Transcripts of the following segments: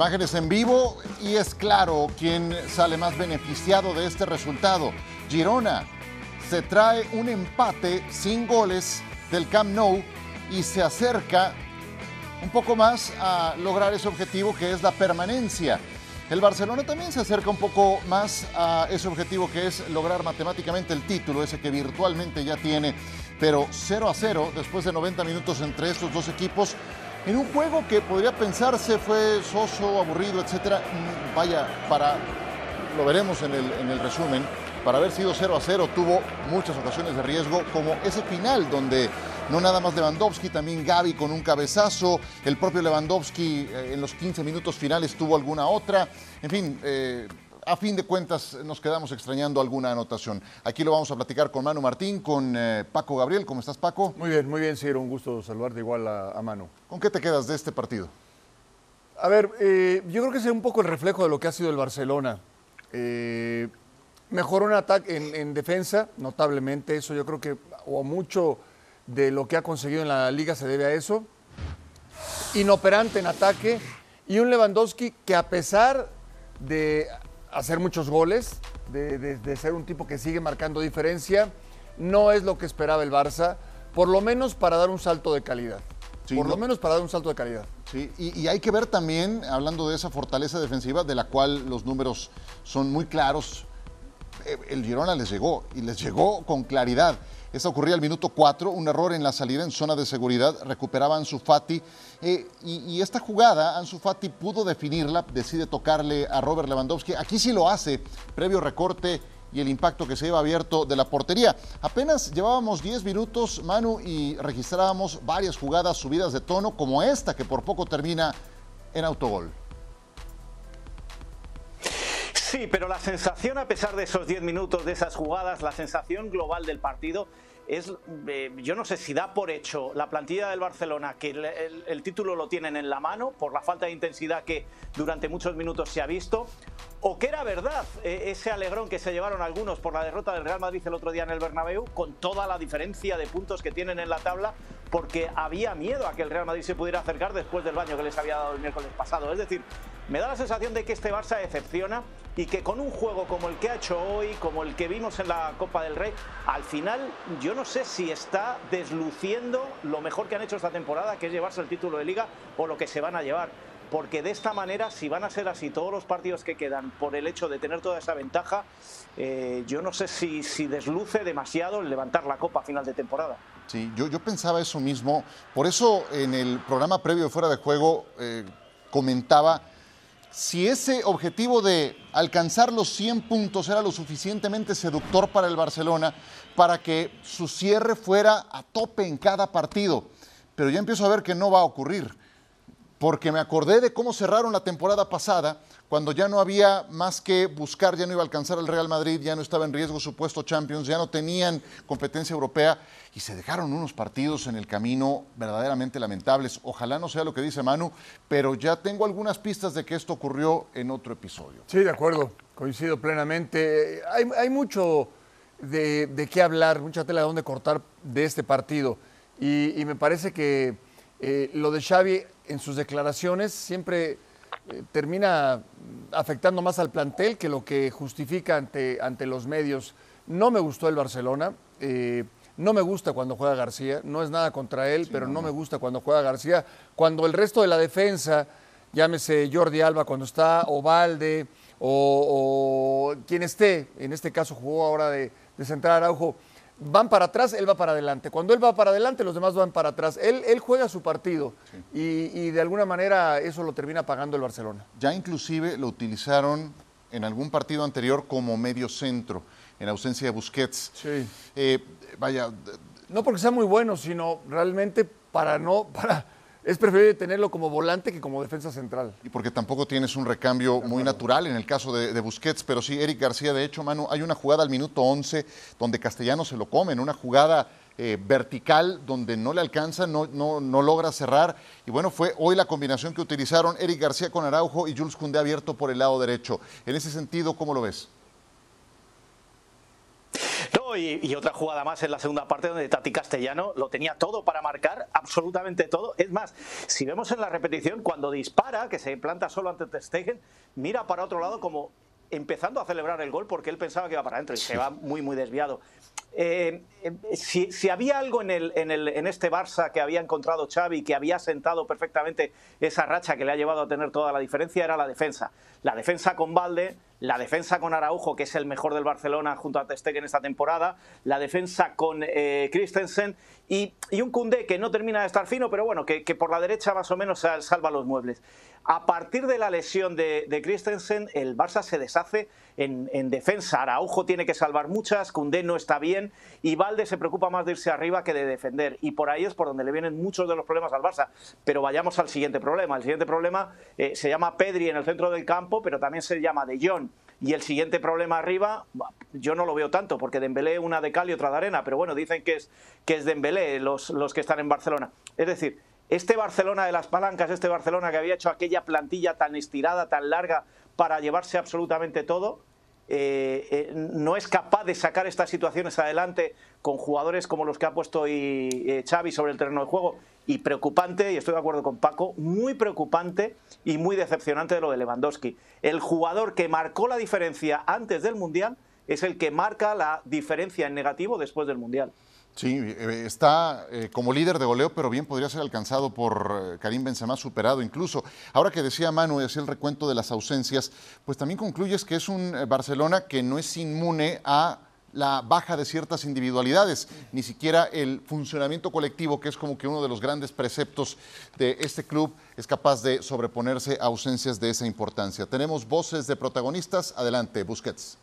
Imágenes en vivo y es claro quién sale más beneficiado de este resultado. Girona se trae un empate sin goles del Camp Nou y se acerca un poco más a lograr ese objetivo que es la permanencia. El Barcelona también se acerca un poco más a ese objetivo que es lograr matemáticamente el título, ese que virtualmente ya tiene, pero 0 a 0 después de 90 minutos entre estos dos equipos en un juego que podría pensarse fue soso, aburrido, etcétera. Vaya, para lo veremos en el, en el resumen. Para haber sido 0 a 0 tuvo muchas ocasiones de riesgo, como ese final donde no nada más Lewandowski, también Gaby con un cabezazo, el propio Lewandowski eh, en los 15 minutos finales tuvo alguna otra. En fin, eh, a fin de cuentas nos quedamos extrañando alguna anotación. Aquí lo vamos a platicar con Manu Martín, con eh, Paco Gabriel. ¿Cómo estás, Paco? Muy bien, muy bien, Ciro. Un gusto saludarte igual a, Manu. ¿Con qué te quedas de este partido? A ver, eh, yo creo que es un poco el reflejo de lo que ha sido el Barcelona. Eh, mejoró en ataque, en, defensa, notablemente. Eso yo creo que, o mucho de lo que ha conseguido en la liga se debe a eso. Inoperante en ataque. Y un Lewandowski que a pesar de hacer muchos goles, de, ser un tipo que sigue marcando diferencia. No es lo que esperaba el Barça, por lo menos para dar un salto de calidad. por lo menos para dar un salto de calidad. Sí, y, hay que ver también, hablando de esa fortaleza defensiva, de la cual los números son muy claros, eh, el Girona les llegó, y les llegó con claridad. Esto ocurría al minuto 4, un error en la salida en zona de seguridad, recuperaba Ansu Fati eh, y, esta jugada Ansu Fati pudo definirla, decide tocarle a Robert Lewandowski, aquí sí lo hace, previo recorte y el impacto que se lleva abierto de la portería. Apenas llevábamos 10 minutos, Manu, y registrábamos varias jugadas subidas de tono como esta que por poco termina en autogol. Sí, pero la sensación, a pesar de esos 10 minutos, de esas jugadas, la sensación global del partido es, eh, yo no sé si da por hecho la plantilla del Barcelona que el, título lo tienen en la mano por la falta de intensidad que durante muchos minutos se ha visto, o que era verdad eh, ese alegrón que se llevaron algunos por la derrota del Real Madrid el otro día en el Bernabéu, con toda la diferencia de puntos que tienen en la tabla, porque había miedo a que el Real Madrid se pudiera acercar después del baño que les había dado el miércoles pasado. Es decir, me da la sensación de que este Barça decepciona y que con un juego como el que ha hecho hoy, como el que vimos en la Copa del Rey, al final yo no sé si está desluciendo lo mejor que han hecho esta temporada, que es llevarse el título de liga o lo que se van a llevar. Porque de esta manera, si van a ser así todos los partidos que quedan por el hecho de tener toda esa ventaja, eh, yo no sé si, desluce demasiado el levantar la copa a final de temporada. Sí, yo, yo pensaba eso mismo. Por eso en el programa previo de Fuera de Juego eh, comentaba si ese objetivo de alcanzar los 100 puntos era lo suficientemente seductor para el Barcelona para que su cierre fuera a tope en cada partido. Pero ya empiezo a ver que no va a ocurrir porque me acordé de cómo cerraron la temporada pasada, cuando ya no había más que buscar, ya no iba a alcanzar el Real Madrid, ya no estaba en riesgo su puesto Champions, ya no tenían competencia europea y se dejaron unos partidos en el camino verdaderamente lamentables. Ojalá no sea lo que dice Manu, pero ya tengo algunas pistas de que esto ocurrió en otro episodio. Sí, de acuerdo, coincido plenamente. Hay, mucho de, qué hablar, mucha tela de dónde cortar de este partido y, me parece que eh, lo de Xavi en sus declaraciones siempre eh, termina afectando más al plantel que lo que justifica ante, ante los medios. No me gustó el Barcelona. Eh, no me gusta cuando juega García, no es nada contra él, pero no, me gusta cuando juega García. Cuando el resto de la defensa, llámese Jordi Alba cuando está, Ovalde, o, o quien esté, en este caso jugó ahora de, de central Araujo, van para atrás, él va para adelante. Cuando él va para adelante, los demás van para atrás. Él, él juega su partido y, de alguna manera eso lo termina pagando el Barcelona. Ya inclusive lo utilizaron en algún partido anterior como medio centro, en ausencia de Busquets. Sí. Eh, vaya. No porque sea muy bueno, sino realmente para no, para es preferible tenerlo como volante que como defensa central. Y porque tampoco tienes un recambio muy natural en el caso de, Busquets, pero sí, Eric García, de hecho, Manu, hay una jugada al minuto 11 donde Castellano se lo come, en una jugada eh, vertical donde no le alcanza, no, no, no, logra cerrar. Y bueno, fue hoy la combinación que utilizaron Eric García con Araujo y Jules Cundé abierto por el lado derecho. En ese sentido, ¿cómo lo ves? Y, otra jugada más en la segunda parte donde Tati Castellano lo tenía todo para marcar, absolutamente todo. Es más, si vemos en la repetición, cuando dispara, que se planta solo ante Ter Stegen, mira para otro lado como empezando a celebrar el gol porque él pensaba que iba para adentro y se va muy, muy desviado. Eh, eh, si, había algo en, el, en, el, en, este Barça que había encontrado Xavi, que había sentado perfectamente esa racha que le ha llevado a tener toda la diferencia, era la defensa. La defensa con Valde, la defensa con Araujo, que es el mejor del Barcelona junto a Ter en esta temporada, la defensa con eh, Christensen y, un Koundé que no termina de estar fino, pero bueno, que, por la derecha más o menos salva los muebles. A partir de la lesión de, Christensen, el Barça se deshace en, en, defensa. Araujo tiene que salvar muchas, Koundé no está bien y Valde se preocupa más de irse arriba que de defender. Y por ahí es por donde le vienen muchos de los problemas al Barça. Pero vayamos al siguiente problema. El siguiente problema eh, se llama Pedri en el centro del campo, pero también se llama De Jong. Y el siguiente problema arriba, yo no lo veo tanto, porque Dembélé una de cal y otra de arena, pero bueno, dicen que es, que es Dembélé los, los que están en Barcelona. Es decir, este Barcelona de las palancas, este Barcelona que había hecho aquella plantilla tan estirada, tan larga, para llevarse absolutamente todo, eh, eh, no es capaz de sacar estas situaciones adelante con jugadores como los que ha puesto hoy eh, Xavi sobre el terreno de juego. Y preocupante, y estoy de acuerdo con Paco, muy preocupante y muy decepcionante de lo de Lewandowski. El jugador que marcó la diferencia antes del Mundial es el que marca la diferencia en negativo después del Mundial. Sí, eh, está eh, como líder de goleo, pero bien podría ser alcanzado por eh, Karim Benzema, superado incluso. Ahora que decía Manu y hacía el recuento de las ausencias, pues también concluyes que es un Barcelona que no es inmune a la baja de ciertas individualidades, ni siquiera el funcionamiento colectivo, que es como que uno de los grandes preceptos de este club, es capaz de sobreponerse a ausencias de esa importancia. Tenemos voces de protagonistas. Adelante, Busquets.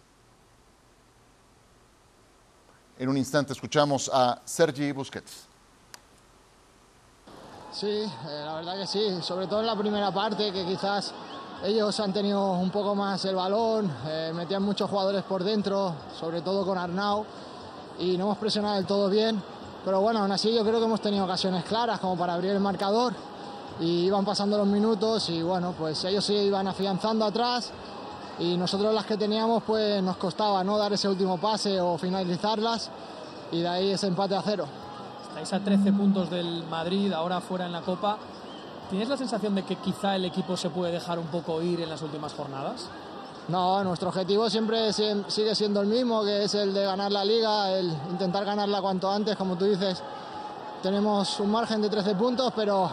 En un instante escuchamos a Sergi Busquets. Sí, eh, la verdad que sí, sobre todo en la primera parte, que quizás ellos han tenido un poco más el balón, eh, metían muchos jugadores por dentro, sobre todo con Arnau, y no hemos presionado del todo bien. Pero bueno, aún así yo creo que hemos tenido ocasiones claras como para abrir el marcador y iban pasando los minutos y bueno, pues ellos sí iban afianzando atrás y nosotros las que teníamos pues nos costaba no dar ese último pase o finalizarlas y de ahí ese empate a cero. Estáis a 13 puntos del Madrid, ahora fuera en la Copa. ¿Tienes la sensación de que quizá el equipo se puede dejar un poco ir en las últimas jornadas? No, nuestro objetivo siempre sigue siendo el mismo, que es el de ganar la liga, el intentar ganarla cuanto antes, como tú dices. Tenemos un margen de 13 puntos, pero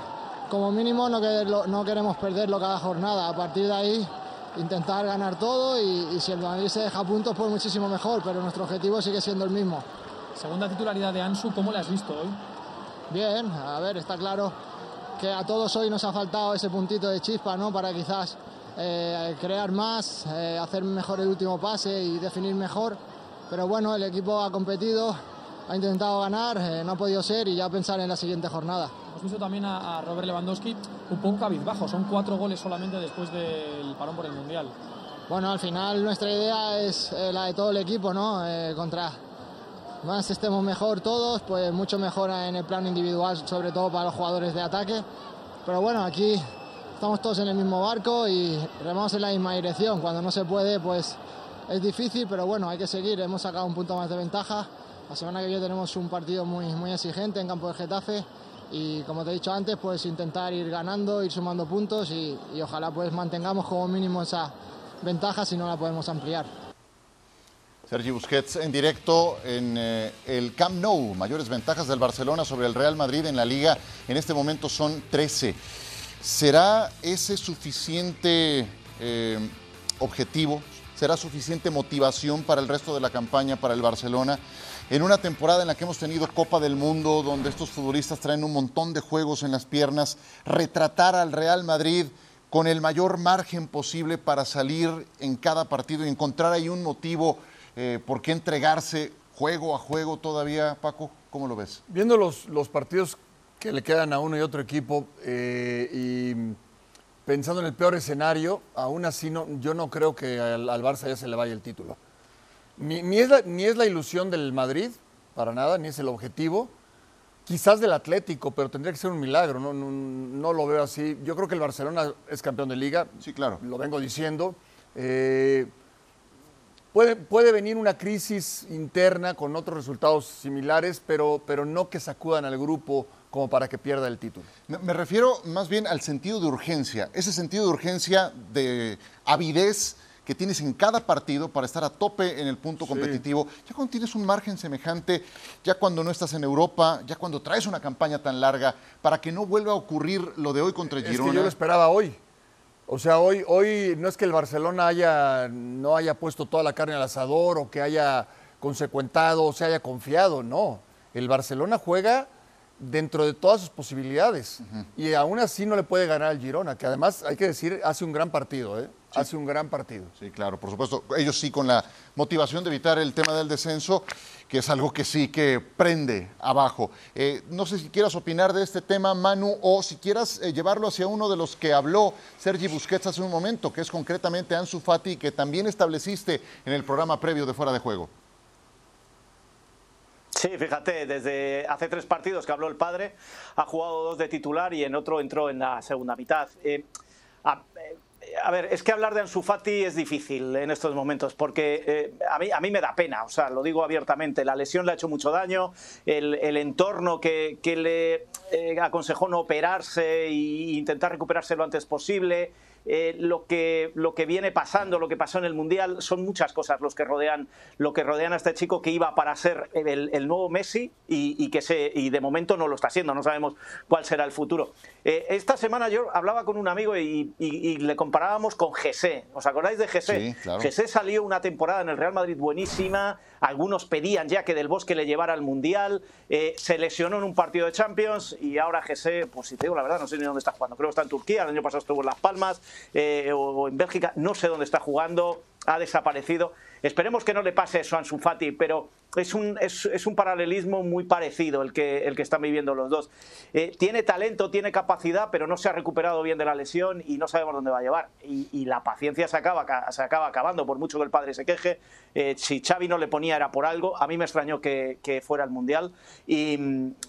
como mínimo no, no queremos perderlo cada jornada. A partir de ahí intentar ganar todo y, si el Madrid se deja puntos pues muchísimo mejor, pero nuestro objetivo sigue siendo el mismo. Segunda titularidad de Ansu, ¿cómo le has visto hoy? Bien, a ver, está claro que a todos hoy nos ha faltado ese puntito de chispa, ¿no? Para quizás eh, crear más, eh, hacer mejor el último pase y definir mejor. Pero bueno, el equipo ha competido, ha intentado ganar, eh, no ha podido ser y ya pensar en la siguiente jornada. Hemos visto también a, Robert Lewandowski un poco cabizbajo, son cuatro goles solamente después del parón por el Mundial. Bueno, al final nuestra idea es eh, la de todo el equipo, ¿no? Eh, contra más estemos mejor todos, pues mucho mejor en el plano individual, sobre todo para los jugadores de ataque. Pero bueno, aquí estamos todos en el mismo barco y remamos en la misma dirección. Cuando no se puede, pues es difícil, pero bueno, hay que seguir. Hemos sacado un punto más de ventaja la semana que viene tenemos un partido muy, exigente en campo de Getafe y como te he dicho antes, pues intentar ir ganando, ir sumando puntos y, ojalá pues mantengamos como mínimo esa ventaja si no la podemos ampliar. Sergi Busquets en directo en eh, el Camp Nou. Mayores ventajas del Barcelona sobre el Real Madrid en la liga en este momento son 13. ¿Será ese suficiente eh, objetivo? ¿Será suficiente motivación para el resto de la campaña para el Barcelona? En una temporada en la que hemos tenido Copa del Mundo, donde estos futbolistas traen un montón de juegos en las piernas, retratar al Real Madrid con el mayor margen posible para salir en cada partido y encontrar ahí un motivo eh, por qué entregarse juego a juego todavía, Paco, ¿cómo lo ves? Viendo los, los partidos que le quedan a uno y otro equipo eh, y pensando en el peor escenario, aún así no, yo no creo que al, al Barça ya se le vaya el título. Ni, es la, ilusión del Madrid, para nada, ni es el objetivo. Quizás del Atlético, pero tendría que ser un milagro, no, no, lo veo así. Yo creo que el Barcelona es campeón de liga. Sí, claro. Lo vengo diciendo. Eh, puede, puede venir una crisis interna con otros resultados similares, pero, pero no que sacudan al grupo como para que pierda el título. Me, me refiero más bien al sentido de urgencia, ese sentido de urgencia de avidez que tienes en cada partido para estar a tope en el punto competitivo. Ya cuando tienes un margen semejante, ya cuando no estás en Europa, ya cuando traes una campaña tan larga, para que no vuelva a ocurrir lo de hoy contra el Es Girona. que yo lo esperaba hoy. O sea, hoy, hoy no es que el Barcelona haya, no haya puesto toda la carne al asador o que haya consecuentado o se haya confiado, no. El Barcelona juega dentro de todas sus posibilidades y aún así no le puede ganar al Girona, que además hay que decir, hace un gran partido, ¿eh? Hace un gran partido. Sí, claro, por supuesto. Ellos sí con la motivación de evitar el tema del descenso, que es algo que sí que prende abajo. Eh, no sé si quieras opinar de este tema, Manu, o si quieras eh, llevarlo hacia uno de los que habló Sergi Busquets hace un momento, que es concretamente Ansu Fati, que también estableciste en el programa previo de Fuera de Juego. Sí, fíjate, desde hace tres partidos que habló el padre, ha jugado dos de titular y en otro entró en la segunda mitad. Eh, a, eh, a ver, es que hablar de Ansu Fati es difícil en estos momentos porque eh, a, mí, a mí me da pena, o sea, lo digo abiertamente, la lesión le ha hecho mucho daño, el, el entorno que, que le eh, aconsejó no operarse e intentar recuperarse lo antes posible. Eh, lo, que, lo que viene pasando, lo que pasó en el Mundial, son muchas cosas los que rodean, lo que rodean a este chico que iba para ser el, el nuevo Messi y, y que se, y de momento no lo está siendo, no sabemos cuál será el futuro. Eh, esta semana yo hablaba con un amigo y, y- y le comparábamos con Gesé. ¿Os acordáis de Gesé? Sí, claro. Gesé salió una temporada en el Real Madrid buenísima, algunos pedían ya que Del Bosque le llevara al Mundial, eh, se lesionó en un partido de Champions y ahora Gesé, pues si te digo la verdad, no sé ni dónde está jugando. Creo que está en Turquía, el año pasado estuvo en Las Palmas eh, o, o en Bélgica, no sé dónde está jugando, ha desaparecido. Esperemos que no le pase eso a Ansu Fati, pero es un, es, es un paralelismo muy parecido el que, el que están viviendo los dos. Eh, tiene talento, tiene capacidad, pero no se ha recuperado bien de la lesión y no sabemos dónde va a llevar. Y, y la paciencia se acaba, ca- se acaba acabando, por mucho que el padre se queje. Eh, si Xavi no le ponía era por algo. A mí me extrañó que, que fuera al Mundial y,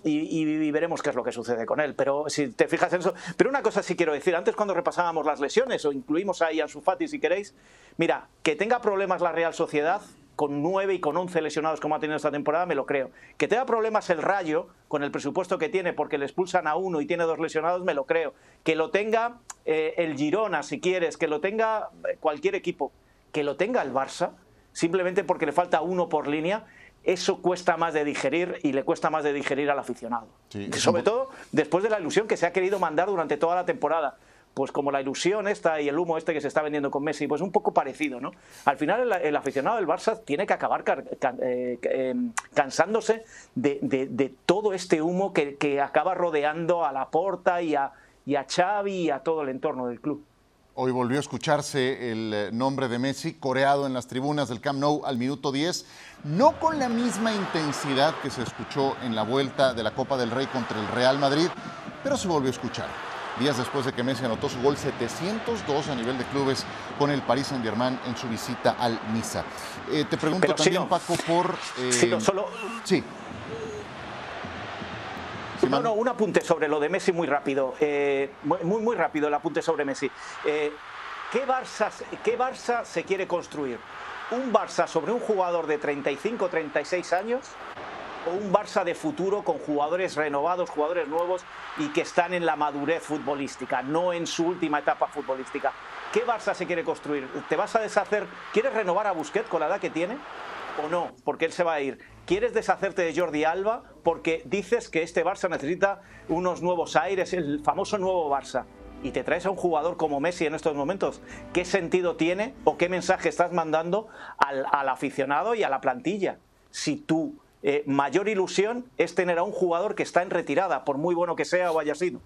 y- y veremos qué es lo que sucede con él. Pero si te fijas en eso... Pero una cosa sí quiero decir. Antes cuando repasábamos las lesiones, o incluimos ahí a Ansu Fati si queréis, mira, que tenga problemas la Real Sociedad con 9 y con 11 lesionados como ha tenido esta temporada, me lo creo. Que tenga problemas el Rayo con el presupuesto que tiene porque le expulsan a uno y tiene dos lesionados, me lo creo. Que lo tenga eh, el Girona, si quieres, que lo tenga eh, cualquier equipo, que lo tenga el Barça, simplemente porque le falta uno por línea, eso cuesta más de digerir y le cuesta más de digerir al aficionado. Sí, Sobre un- todo después de la ilusión que se ha querido mandar durante toda la temporada. Pues como la ilusión esta y el humo este que se está vendiendo con Messi, pues un poco parecido, ¿no? Al final el, aficionado del Barça tiene que acabar eh, eh, cansándose de, todo este humo que, acaba rodeando a la Porta y a, y y a todo el entorno del club. Hoy volvió a escucharse el eh, nombre de Messi coreado en las tribunas del Camp Nou al minuto 10, no con la misma intensidad que se escuchó en la vuelta de la Copa del Rey contra el Real Madrid, pero se volvió a escuchar. Días después de que Messi anotó su gol 702 a nivel de clubes con el Paris Saint-Germain en su visita al Niza. Eh, te pregunto Pero, también, Paco, por... eh, Silo, solo, Sí. No, no, un apunte sobre lo de Messi muy rápido. Eh, muy, muy rápido el apunte sobre Messi. Eh, ¿qué, Barça, se- ¿Qué Barça se quiere construir? ¿Un Barça sobre un jugador de 35 36 años? ¿O un Barça de futuro con jugadores renovados, jugadores nuevos y que están en la madurez futbolística, no en su última etapa futbolística? ¿Qué Barça se quiere construir? ¿Te vas a deshacer? ¿Quieres renovar a Busquets con la edad que tiene? o no, porque él se va a ir. ¿Quieres deshacerte de Jordi Alba porque dices que este Barça necesita unos nuevos aires, el famoso nuevo Barça? Y te traes a un jugador como Messi en estos momentos. ¿Qué sentido tiene o qué mensaje estás mandando al, aficionado y a la plantilla? Si tu eh, mayor ilusión es tener a un jugador que está en retirada, por muy bueno que sea o haya sido.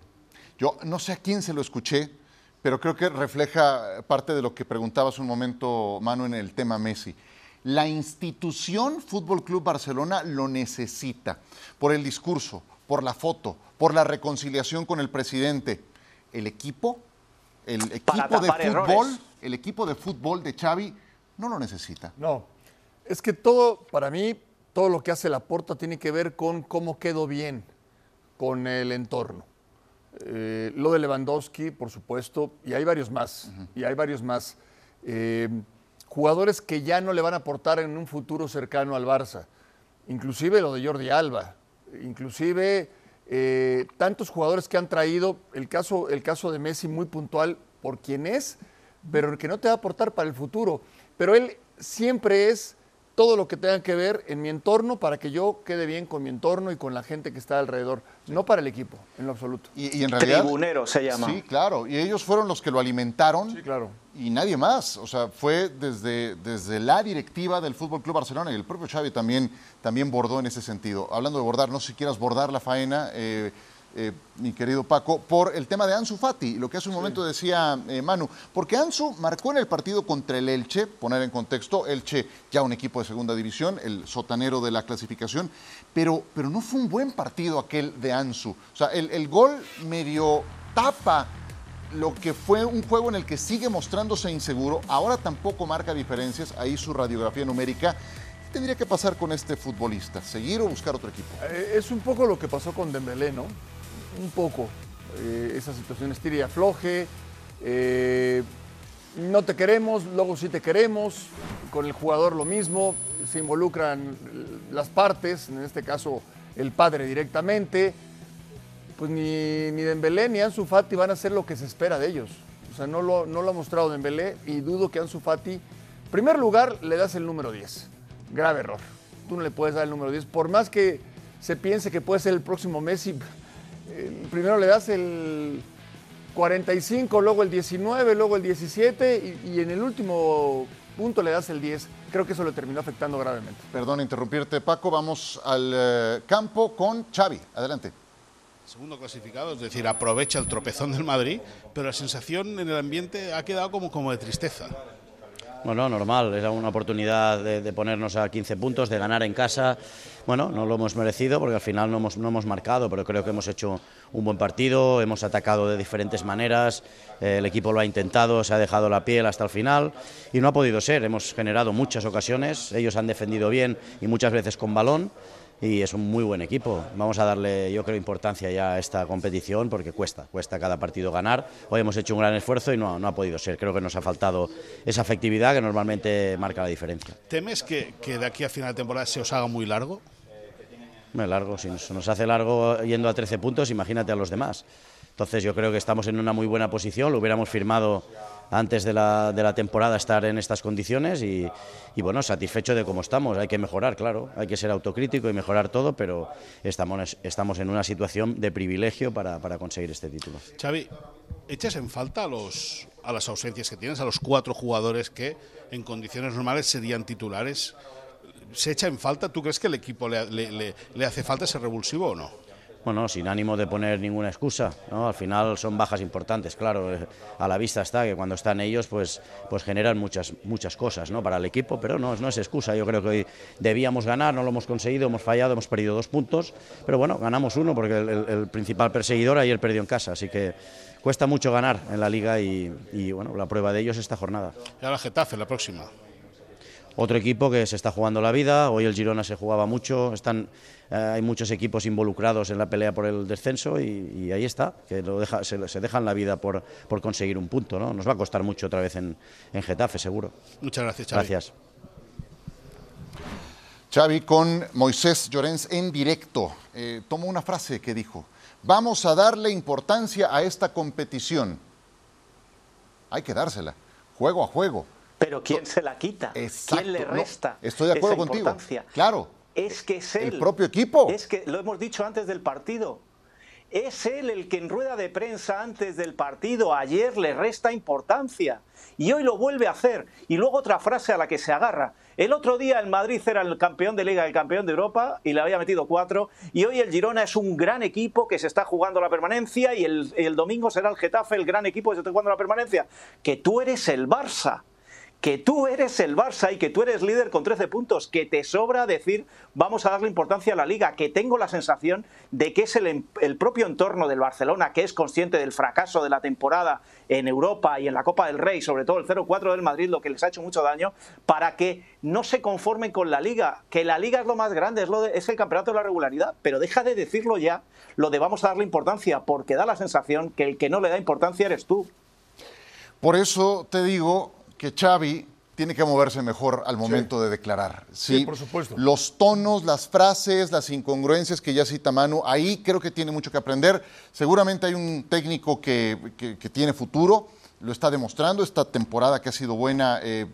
Yo no sé a quién se lo escuché, pero creo que refleja parte de lo que preguntabas un momento, Manu, en el tema Messi. La institución Fútbol Club Barcelona lo necesita por el discurso, por la foto, por la reconciliación con el presidente. El equipo, el equipo de fútbol, errores. el equipo de fútbol de Xavi no lo necesita. No, es que todo, para mí, todo lo que hace la Porta tiene que ver con cómo quedo bien con el entorno. Eh, lo de Lewandowski, por supuesto, y hay varios más, y hay varios más. Eh, jugadores que ya no le van a aportar en un futuro cercano al Barça. Inclusive lo de Jordi Alba, inclusive eh, tantos jugadores que han traído, el caso, el caso de Messi muy puntual por quien es, pero que no te va a aportar para el futuro. Pero él siempre es todo lo que tenga que ver en mi entorno para que yo quede bien con mi entorno y con la gente que está alrededor, no para el equipo, en lo absoluto. Y, en realidad... Tribunero se llama. Sí, claro, y ellos fueron los que lo alimentaron. Sí, claro. Y nadie más, o sea, fue desde, desde la directiva del Fútbol Club Barcelona y el propio Xavi también, también bordó en ese sentido. Hablando de bordar, no sé si quieras bordar la faena, eh, eh, mi querido Paco, por el tema de Ansu Fati, lo que hace un momento decía eh, Manu, porque Ansu marcó en el partido contra el Elche, poner en contexto, Elche ya un equipo de segunda división, el sotanero de la clasificación, pero, pero no fue un buen partido aquel de Ansu. O sea, el, el gol medio tapa lo que fue un juego en el que sigue mostrándose inseguro, ahora tampoco marca diferencias, ahí su radiografía numérica. ¿Qué tendría que pasar con este futbolista? ¿Seguir o buscar otro equipo? Eh, es un poco lo que pasó con Dembélé, ¿no? Un poco eh, esa situación estira y afloje. Eh, no te queremos, luego sí te queremos. Con el jugador lo mismo, se involucran las partes, en este caso el padre directamente. Pues ni, ni Dembélé ni Ansu Fati van a hacer lo que se espera de ellos. O sea, no lo, no lo ha mostrado Dembélé y dudo que Ansu Fati, en primer lugar, le das el número 10. Grave error. Tú no le puedes dar el número 10. Por más que se piense que puede ser el próximo Messi, primero le das el 45, luego el 19, luego el 17 y, en el último punto le das el 10. Creo que eso le terminó afectando gravemente. Perdón interrumpirte, Paco. Vamos al eh, campo con Xavi. Adelante. Segundo clasificado, es decir, aprovecha el tropezón del Madrid, pero la sensación en el ambiente ha quedado como, como de tristeza. Bueno, normal, era una oportunidad de, ponernos a 15 puntos, de ganar en casa. Bueno, no lo hemos merecido porque al final no hemos, no hemos marcado, pero creo que hemos hecho un buen partido, hemos atacado de diferentes maneras, el equipo lo ha intentado, se ha dejado la piel hasta el final y no ha podido ser. Hemos generado muchas ocasiones, ellos han defendido bien y muchas veces con balón y es un muy buen equipo. Vamos a darle, yo creo, importancia ya a esta competición porque cuesta, cuesta cada partido ganar. Hoy hemos hecho un gran esfuerzo y no, no ha podido ser. Creo que nos ha faltado esa efectividad que normalmente marca la diferencia. ¿Temes que, que de aquí a final de temporada se os haga muy largo? Muy largo, si nos, nos hace largo yendo a 13 puntos, imagínate a los demás. Entonces yo creo que estamos en una muy buena posición, lo hubiéramos firmado antes de la, de la temporada estar en estas condiciones y, y, bueno, satisfecho de cómo estamos. Hay que mejorar, claro, hay que ser autocrítico y mejorar todo, pero estamos, estamos en una situación de privilegio para, para conseguir este título. Xavi, ¿echas en falta a, los, a las ausencias que tienes, a los cuatro jugadores que en condiciones normales serían titulares? ¿Se echa en falta? ¿Tú crees que el equipo le, le, le hace falta ese revulsivo o no? Bueno, sin ánimo de poner ninguna excusa, ¿no? Al final son bajas importantes, claro, eh, a la vista está que cuando están ellos pues, pues generan muchas, muchas cosas, ¿no? Para el equipo, pero no, no es excusa, yo creo que hoy debíamos ganar, no lo hemos conseguido, hemos fallado, hemos perdido dos puntos, pero bueno, ganamos uno porque el, principal perseguidor ayer perdió en casa, así que cuesta mucho ganar en la liga y, bueno, la prueba de ellos esta jornada. Y ahora Getafe, la próxima otro equipo que se está jugando la vida. Hoy el Girona se jugaba mucho, están, eh, hay muchos equipos involucrados en la pelea por el descenso y, ahí está, que lo deja, se, dejan la vida por, por, conseguir un punto. ¿no? Nos va a costar mucho otra vez en, en Getafe, seguro. Muchas gracias, Xavi. Gracias. Xavi con Moisés Llorens en directo. Eh, tomo una frase que dijo, vamos a darle importancia a esta competición. Hay que dársela, juego a juego. Pero ¿quién se la quita? ¿Quién le resta? estoy de acuerdo contigo. Claro. Es que es él. El propio equipo. Es que lo hemos dicho antes del partido. Es él el que en rueda de prensa antes del partido ayer le resta importancia y hoy lo vuelve a hacer. Y luego otra frase a la que se agarra. El otro día el Madrid era el campeón de Liga, el campeón de Europa y le había metido cuatro. Y hoy el Girona es un gran equipo que se está jugando la permanencia y el, el domingo será el Getafe, el gran equipo que se está jugando la permanencia. Que tú eres el Barça que tú eres el Barça y que tú eres líder con 13 puntos, que te sobra decir vamos a darle importancia a la liga, que tengo la sensación de que es el, el, propio entorno del Barcelona que es consciente del fracaso de la temporada en Europa y en la Copa del Rey, sobre todo el 0-4 del Madrid, lo que les ha hecho mucho daño, para que no se conformen con la liga, que la liga es lo más grande, es el campeonato de la regularidad, pero deja de decirlo ya, lo de vamos a darle importancia, porque da la sensación que el que no le da importancia eres tú. Por eso te digo, que Xavi tiene que moverse mejor al momento de declarar. Sí, por supuesto. Los tonos, las frases, las incongruencias que ya cita Manu, ahí creo que tiene mucho que aprender. Seguramente hay un técnico que, que- que tiene futuro, lo está demostrando, esta temporada que ha sido buena. eh,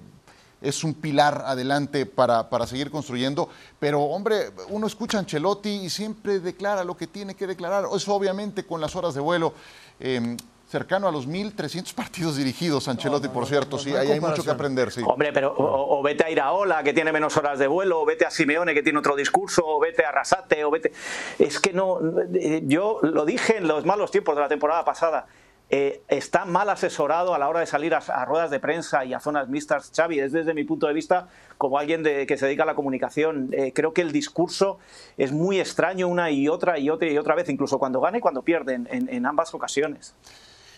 es un pilar adelante para, para seguir construyendo, pero hombre, uno escucha a Ancelotti y siempre declara lo que tiene que declarar, eso obviamente con las horas de vuelo, eh, cercano a los 1.300 partidos dirigidos, Ancelotti, por cierto, sí, no hay ahí hay mucho que aprender, sí. Hombre, pero o, o vete a Iraola, que tiene menos horas de vuelo, o vete a Simeone, que tiene otro discurso, o vete a Rasate, o vete... Es que no... eh, Yo lo dije en los malos tiempos de la temporada pasada. eh, está mal asesorado a la hora de salir a, a ruedas de prensa y a zonas mixtas. Xavi, es desde mi punto de vista, como alguien de- que se dedica a la comunicación, eh, creo que el discurso es muy extraño una y otra y otra y otra vez, incluso cuando gana y cuando pierde, en- en ambas ocasiones.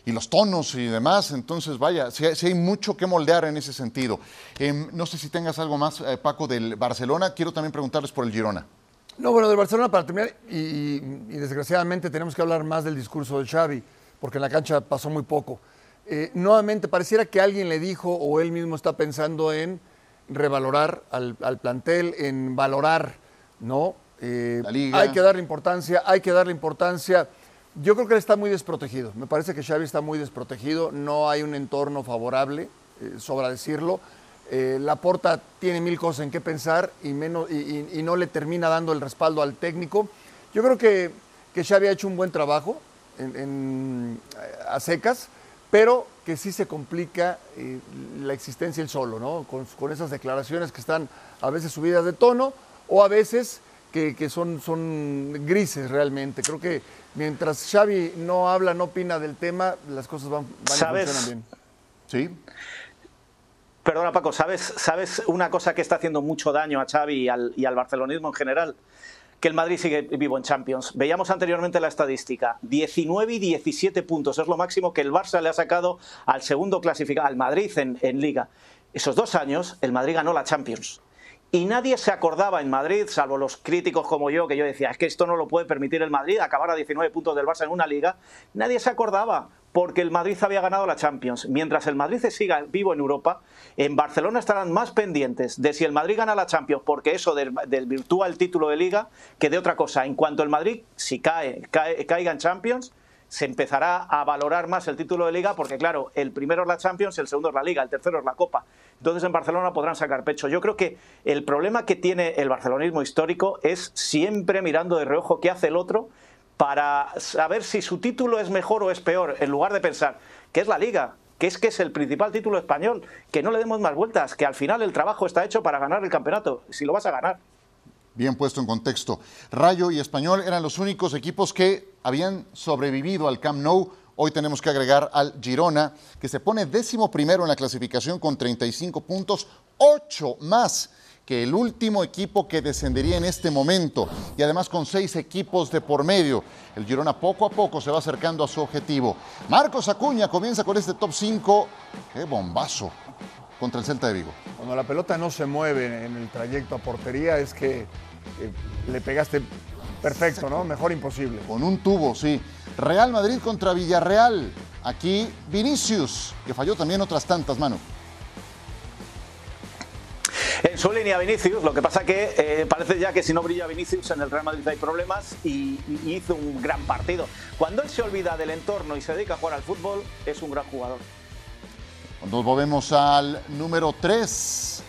Y los tonos y demás. Entonces, vaya, sí, hay- sí hay mucho que moldear en ese sentido. Em, no sé si tengas algo más, eh, Paco, del Barcelona. Quiero también preguntarles por el Girona. No, bueno, del Barcelona para terminar, y, y- y desgraciadamente tenemos que hablar más del discurso de Xavi, porque en la cancha pasó muy poco. Eh, nuevamente, pareciera que alguien le dijo o él mismo está pensando en revalorar al, al plantel, en valorar, ¿no? Eh, La liga. Hay que darle importancia, hay que darle importancia. Yo creo que él está muy desprotegido. Me parece que Xavi está muy desprotegido. No hay un entorno favorable, eh, sobra decirlo. Eh, Laporta tiene mil cosas en qué pensar y, menos, y, no le termina dando el respaldo al técnico. Yo creo que, que Xavi ha hecho un buen trabajo eh, a secas, pero que sí se complica eh, la existencia él solo, ¿no? Con esas declaraciones que están a veces subidas de tono o a veces que, que son, son grises realmente. Creo que mientras Xavi no habla, no opina del tema, las cosas van, van y ¿Sabes? funcionan bien. ¿Sí? Perdona, Paco, ¿sabes, ¿sabes una cosa que está haciendo mucho daño a Xavi y al, y al barcelonismo en general? Que el Madrid sigue vivo en Champions. Veíamos anteriormente la estadística. 19 y 17 puntos. Es lo máximo que el Barça le ha sacado al segundo clasificado, al Madrid en, en Liga. Esos dos años, el Madrid ganó la Champions. Y nadie se acordaba en Madrid, salvo los críticos como yo, que yo decía, es que esto no lo puede permitir el Madrid, acabar a 19 puntos del Barça en una liga. Nadie se acordaba, porque el Madrid había ganado la Champions. Mientras el Madrid se siga vivo en Europa, en Barcelona estarán más pendientes de si el Madrid gana la Champions, porque eso del- el título de liga, que de otra cosa. En cuanto el Madrid, si cae, cae- caiga en Champions, se empezará a valorar más el título de liga porque, claro, el primero es la Champions, el segundo es la liga, el tercero es la Copa. Entonces en Barcelona podrán sacar pecho. Yo creo que el problema que tiene el barcelonismo histórico es siempre mirando de reojo qué hace el otro para saber si su título es mejor o es peor, en lugar de pensar que es la liga, que es que es el principal título español, que no le demos más vueltas, que al final el trabajo está hecho para ganar el campeonato, si lo vas a ganar. Bien puesto en contexto. Rayo y Español eran los únicos equipos que habían sobrevivido al Camp Nou. Hoy tenemos que agregar al Girona, que se pone décimo primero en la clasificación con 35 puntos, ocho más que el último equipo que descendería en este momento y además con seis equipos de por medio. El Girona poco a poco se va acercando a su objetivo. Marcos Acuña comienza con este top 5. ¡Qué bombazo! Contra el Celta de Vigo. Cuando la pelota no se mueve en el trayecto a portería es que eh, le pegaste perfecto, ¿no? Mejor imposible. Con un tubo, sí. Real Madrid contra Villarreal. Aquí Vinicius, que falló también otras tantas, mano. En su línea Vinicius, lo que pasa que eh, parece ya que si no brilla Vinicius en el Real Madrid hay problemas y, y hizo un gran partido. Cuando él se olvida del entorno y se dedica a jugar al fútbol, es un gran jugador. Nos volvemos al número 3.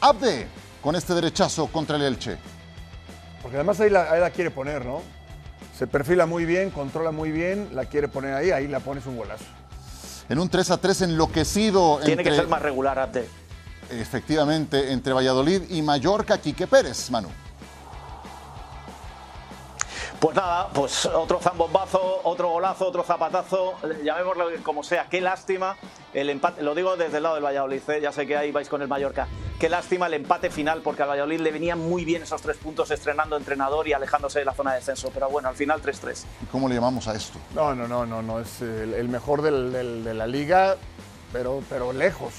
Abde, con este derechazo contra el Elche. Porque además ahí la, ahí la quiere poner, ¿no? Se perfila muy bien, controla muy bien, la quiere poner ahí, ahí la pones un golazo. En un 3 a 3 enloquecido Tiene que ser más regular, Abde. efectivamente, entre Valladolid y Mallorca, Quique Pérez, Manu. Pues nada, pues otro zambombazo, otro golazo, otro zapatazo, llamémoslo como sea. Qué lástima el empate, lo digo desde el lado del Valladolid, ¿eh? ya sé que ahí vais con el Mallorca. Qué lástima el empate final, porque al Valladolid le venían muy bien esos tres puntos estrenando entrenador y alejándose de la zona de descenso. Pero bueno, al final 3-3. ¿Y cómo le llamamos a esto? No, no, no, no, no, es el, el mejor del- del- de la liga, pero, pero lejos,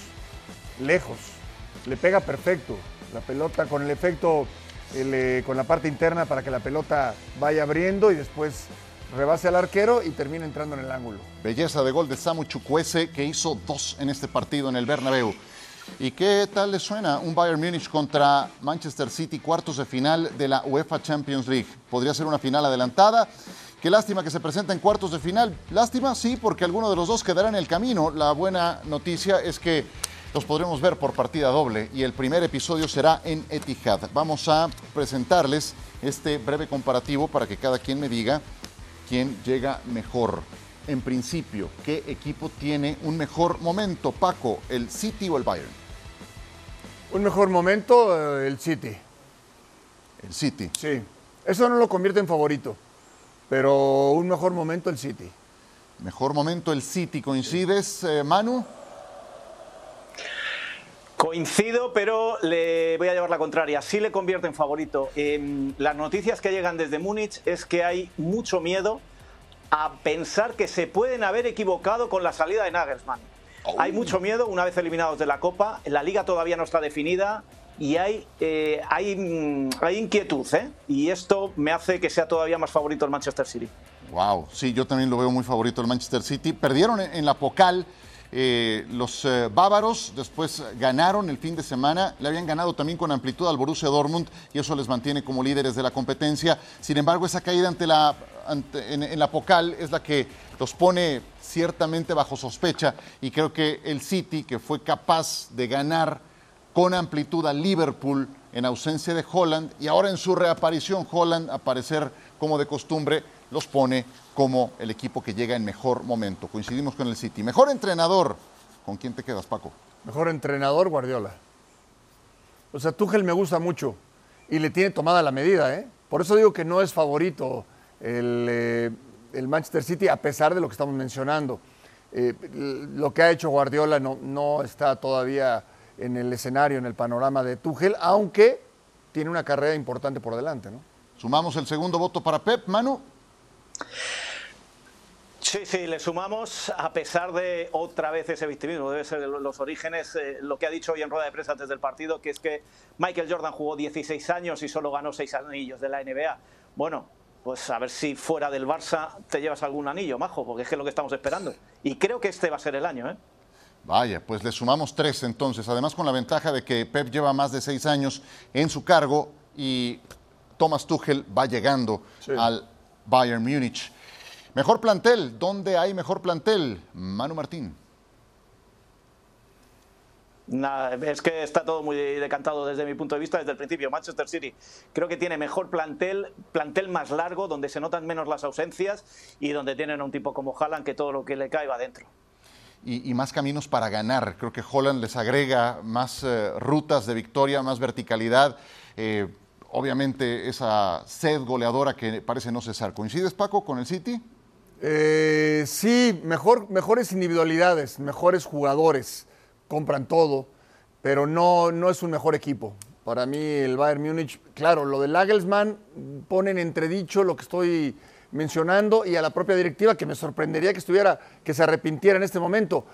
lejos. Le pega perfecto. La pelota con el efecto, eh, con la parte interna para que la pelota vaya abriendo y después rebase al arquero y termine entrando en el ángulo. Belleza de gol de Samu Chukwueze, que hizo dos en este partido en el Bernabéu. ¿Y qué tal les suena un Bayern Múnich contra Manchester City, cuartos de final de la UEFA Champions League? Podría ser una final adelantada. Qué lástima que se presenta en cuartos de final. Lástima, sí, porque alguno de los dos quedará en el camino. La buena noticia es que los podremos ver por partida doble y el primer episodio será en Etihad. Vamos a presentarles este breve comparativo para que cada quien me diga quién llega mejor. En principio, ¿qué equipo tiene un mejor momento? Paco, ¿el City o el Bayern? Un mejor momento, eh, el City. El City. Sí. Eso no lo convierte en favorito, pero un mejor momento, el City. Mejor momento, el City. ¿Coincides, eh, Manu? Coincido, pero le voy a llevar la contraria. Sí le convierte en favorito. Em, las noticias que llegan desde Múnich es que hay mucho miedo a pensar que se pueden haber equivocado con la salida de Nagelsmann. Hay mucho miedo una vez eliminados de la Copa. La liga todavía no está definida y hay, eh, hay, mm, hay inquietud. ¿eh? Y esto me hace que sea todavía más favorito el Manchester City. Wow, sí, yo también lo veo muy favorito el Manchester City. Perdieron en, en la Pocal. Eh, los eh, bávaros después ganaron el fin de semana, le habían ganado también con amplitud al Borussia Dortmund y eso les mantiene como líderes de la competencia. Sin embargo, esa caída ante la, ante- en, la Pocal es la que los pone ciertamente bajo sospecha y creo que el City, que fue capaz de ganar con amplitud al Liverpool en ausencia de Holland y ahora en su reaparición Holland aparecer como de costumbre los pone como el equipo que llega en mejor momento. Coincidimos con el City. Mejor entrenador. ¿Con quién te quedas, Paco? Mejor entrenador, Guardiola. O sea, Tuchel me gusta mucho y le tiene tomada la medida, ¿eh? Por eso digo que no es favorito el, eh, el Manchester City, a pesar de lo que estamos mencionando. Eh, lo que ha hecho Guardiola no, no está todavía en el escenario, en el panorama de Tuchel, aunque tiene una carrera importante por delante, ¿no? Sumamos el segundo voto para Pep, Manu. Sí, sí, le sumamos a pesar de otra vez ese victimismo, debe ser de los orígenes, eh, lo que ha dicho hoy en rueda de prensa antes del partido, que es que Michael Jordan jugó 16 años y solo ganó 6 anillos de la NBA. Bueno, pues a ver si fuera del Barça te llevas algún anillo, majo, porque es que es lo que estamos esperando. Y creo que este va a ser el año, ¿eh? Vaya, pues le sumamos tres entonces, además con la ventaja de que Pep lleva más de seis años en su cargo y Thomas Tuchel va llegando Sí. al Bayern Múnich. Mejor plantel, ¿dónde hay mejor plantel? Manu Martín. Nada, es que está todo muy decantado desde mi punto de vista desde el principio. Manchester City creo que tiene mejor plantel, plantel más largo, donde se notan menos las ausencias y donde tienen a un tipo como Haaland que todo lo que le cae va dentro. y, y más caminos para ganar. Creo que Holland les agrega más eh, rutas de victoria, más verticalidad. eh, obviamente esa sed goleadora que parece no cesar. ¿Coincides, Paco, con el City? Eh, sí, mejor, mejores individualidades, mejores jugadores, compran todo, pero no, no es un mejor equipo. Para mí el Bayern Múnich, claro, lo del Nagelsmann pone en entredicho lo que estoy mencionando y a la propia directiva que me sorprendería que estuviera, que se arrepintiera en este momento,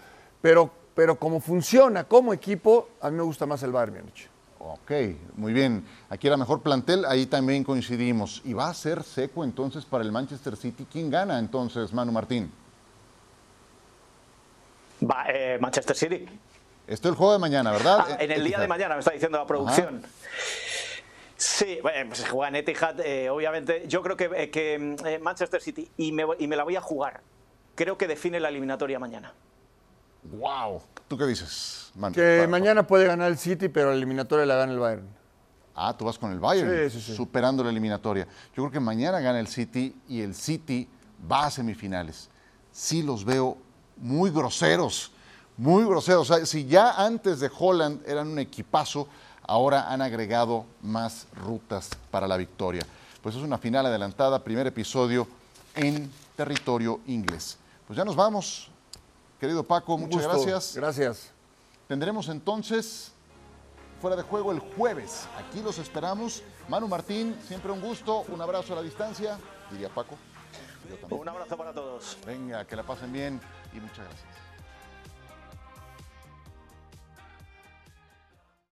pero, pero como funciona como equipo, a mí me gusta más el Bayern Múnich. Ok, muy bien. Aquí era mejor plantel, ahí también coincidimos. ¿Y va a ser seco entonces para el Manchester City? ¿Quién gana entonces, Manu Martín? Va, eh, Manchester City. Esto es el juego de mañana, ¿verdad? Ah, en el día de mañana me está diciendo la producción. Sí, bueno, pues se juega en Etihad, eh, obviamente. Yo creo que, eh, que, eh, Manchester City, y me, y me la voy a jugar, creo que define la eliminatoria mañana. Wow. ¿Tú qué dices, Manu? Que mañana puede ganar el City, pero la eliminatoria la gana el Bayern. Ah, tú vas con el Bayern, Sí, sí, sí. superando la eliminatoria. Yo creo que mañana gana el City y el City va a semifinales. Sí los veo muy groseros, muy groseros. O sea, si ya antes de Holland eran un equipazo, ahora han agregado más rutas para la victoria. Pues es una final adelantada, primer episodio en territorio inglés. Pues ya nos vamos. Querido Paco, Un muchas gusto. gracias. Gracias. Tendremos entonces fuera de juego el jueves. Aquí los esperamos. Manu Martín, siempre un gusto. Un abrazo a la distancia, diría Paco. Yo también. Un abrazo para todos. Venga, que la pasen bien y muchas gracias.